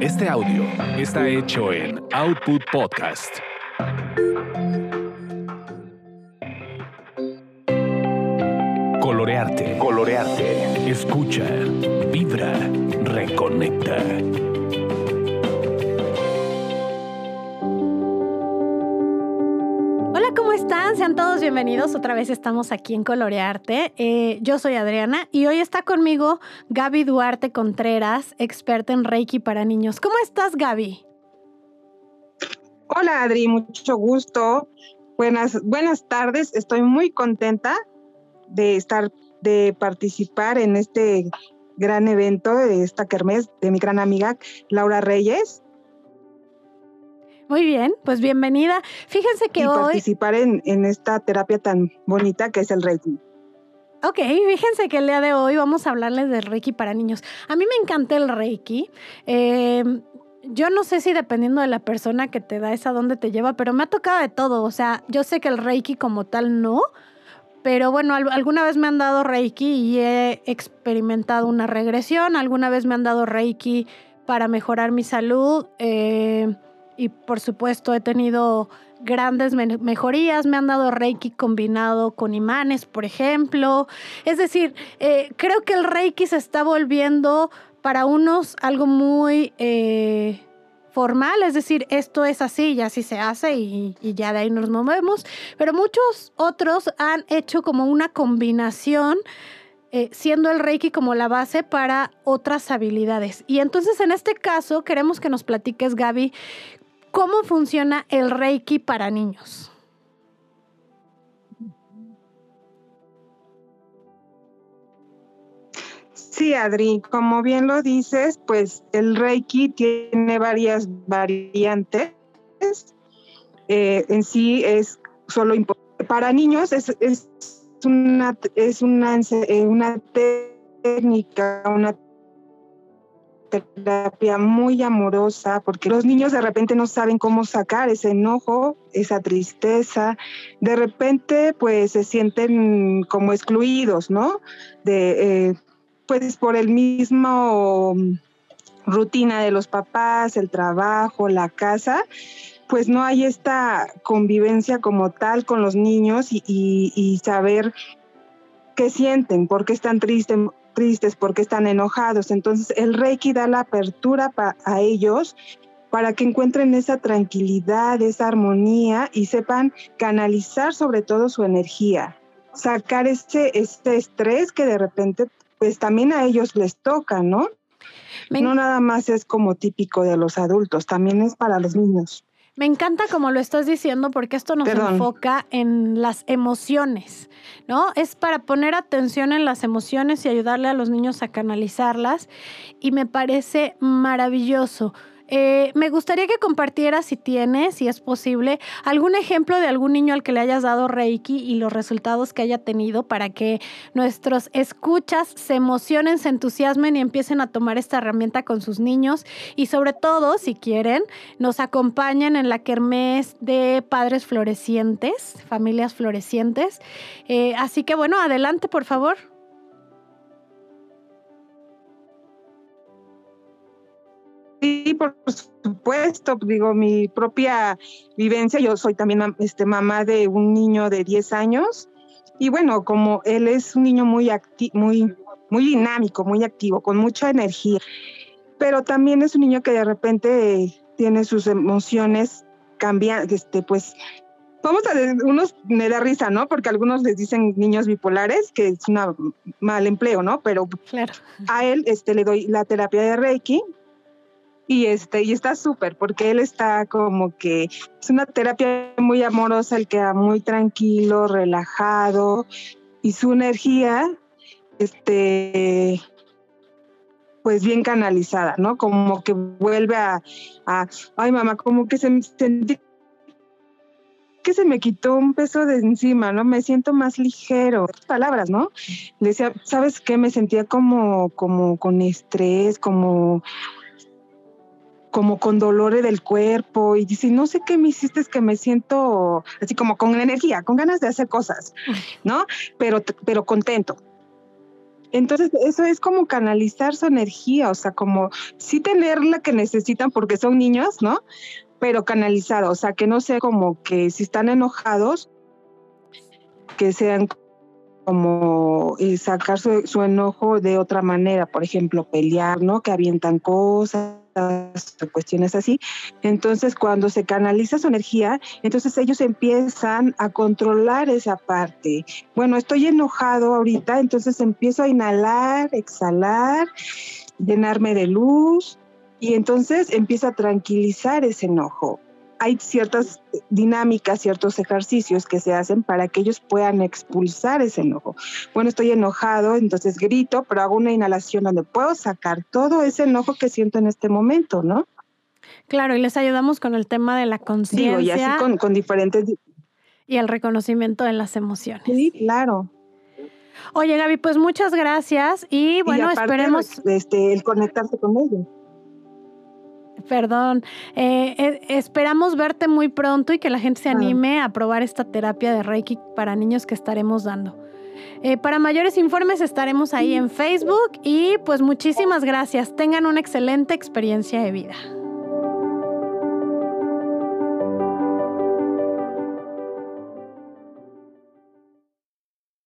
Este audio está hecho en Output Podcast. Colorearte. Colorearte. Escucha. Vibra. Reconecta. Sean todos bienvenidos. Otra vez estamos aquí en Colorearte. Eh, yo soy Adriana y hoy está conmigo Gaby Duarte Contreras, experta en Reiki para niños. ¿Cómo estás, Gaby? Hola, Adri, mucho gusto. Buenas, buenas tardes. Estoy muy contenta de estar, de participar en este gran evento de esta kermés de mi gran amiga Laura Reyes. Muy bien, pues bienvenida. Fíjense que y hoy. participar en, en esta terapia tan bonita que es el Reiki. Ok, fíjense que el día de hoy vamos a hablarles del Reiki para niños. A mí me encanta el Reiki. Eh, yo no sé si dependiendo de la persona que te da es a dónde te lleva, pero me ha tocado de todo. O sea, yo sé que el Reiki como tal no, pero bueno, al- alguna vez me han dado Reiki y he experimentado una regresión. Alguna vez me han dado Reiki para mejorar mi salud. eh, y por supuesto he tenido grandes me- mejorías. Me han dado Reiki combinado con imanes, por ejemplo. Es decir, eh, creo que el Reiki se está volviendo para unos algo muy eh, formal, es decir, esto es así y así se hace y, y ya de ahí nos movemos, pero muchos otros han hecho como una combinación. eh, siendo el Reiki como la base para otras habilidades. Y entonces en este caso queremos que nos platiques, Gaby, cómo funciona el Reiki para niños. Sí, Adri, como bien lo dices, pues el Reiki tiene varias variantes. Eh, en sí es solo para niños es, es una es una, eh, una técnica, una terapia muy amorosa, porque los niños de repente no saben cómo sacar ese enojo, esa tristeza, de repente pues se sienten como excluidos, ¿no? De, eh, pues por el mismo rutina de los papás, el trabajo, la casa, pues no hay esta convivencia como tal con los niños y- y saber qué sienten, por qué están tristes, tristes, por qué están enojados. Entonces el Reiki da la apertura a ellos para que encuentren esa tranquilidad, esa armonía y sepan canalizar sobre todo su energía, sacar este, este estrés que de repente pues también a ellos les toca, ¿no? Me, No nada más es como típico de los adultos, también es para los niños. Me encanta como lo estás diciendo porque esto nos Perdón. enfoca en las emociones, ¿no? Es para poner atención en las emociones y ayudarle a los niños a canalizarlas y me parece maravilloso. Eh, me gustaría que compartieras, si tienes, si es posible, algún ejemplo de algún niño al que le hayas dado Reiki y los resultados que haya tenido para que nuestros escuchas se emocionen, se entusiasmen y empiecen a tomar esta herramienta con sus niños y sobre todo, si quieren, nos acompañen en la kermés de padres florecientes, familias florecientes. Eh, así que bueno, adelante por favor. Supuesto, digo, mi propia vivencia, yo soy también este, mamá de un niño de 10 años y bueno, como él es un niño muy, acti muy, muy dinámico, muy activo, con mucha energía, pero también es un niño que de repente eh, tiene sus emociones cambian, este, pues, vamos a decir, unos me da risa, ¿no? Porque algunos les dicen niños bipolares, que es un mal empleo, ¿no? Pero Claro. a él este, le doy la terapia de Reiki y, este, y está súper porque él está como que es una terapia muy amorosa, él queda muy tranquilo, relajado y su energía, este, pues bien canalizada, ¿no? Como que vuelve a, ay mamá, como que se sentí que se me quitó un peso de encima, ¿no? Me siento más ligero. Palabras, ¿no? Decía, ¿sabes qué? Me sentía como, como con estrés, como, como con dolores del cuerpo. Y dice, no sé qué me hiciste, es que me siento así como con energía, con ganas de hacer cosas, ¿no? Pero, pero contento. Entonces, eso es como canalizar su energía, o sea, como sí tener la que necesitan porque son niños, ¿no? Pero canalizado, o sea, que no sea como que si están enojados, que sean como sacar su, enojo de otra manera, por ejemplo, pelear, ¿no? Que avientan cosas, cuestiones así. Entonces, cuando se canaliza su energía, entonces ellos empiezan a controlar esa parte. Bueno, estoy enojado ahorita, entonces empiezo a inhalar, exhalar, llenarme de luz y entonces empiezo a tranquilizar ese enojo hay ciertas dinámicas, ciertos ejercicios que se hacen para que ellos puedan expulsar ese enojo. Bueno, estoy enojado, entonces grito, pero hago una inhalación donde puedo sacar todo ese enojo que siento en este momento, ¿no? Claro, y les ayudamos con el tema de la conciencia. y así con, con diferentes... Y el reconocimiento de las emociones. Sí, claro. Oye, Gaby, pues muchas gracias y bueno, esperemos... Este, el conectarse con ellos. Perdón. Eh, eh, esperamos verte muy pronto y que la gente se anime a probar esta terapia de Reiki para niños que estaremos dando. Eh, para mayores informes estaremos ahí en Facebook y pues muchísimas gracias. Tengan una excelente experiencia de vida.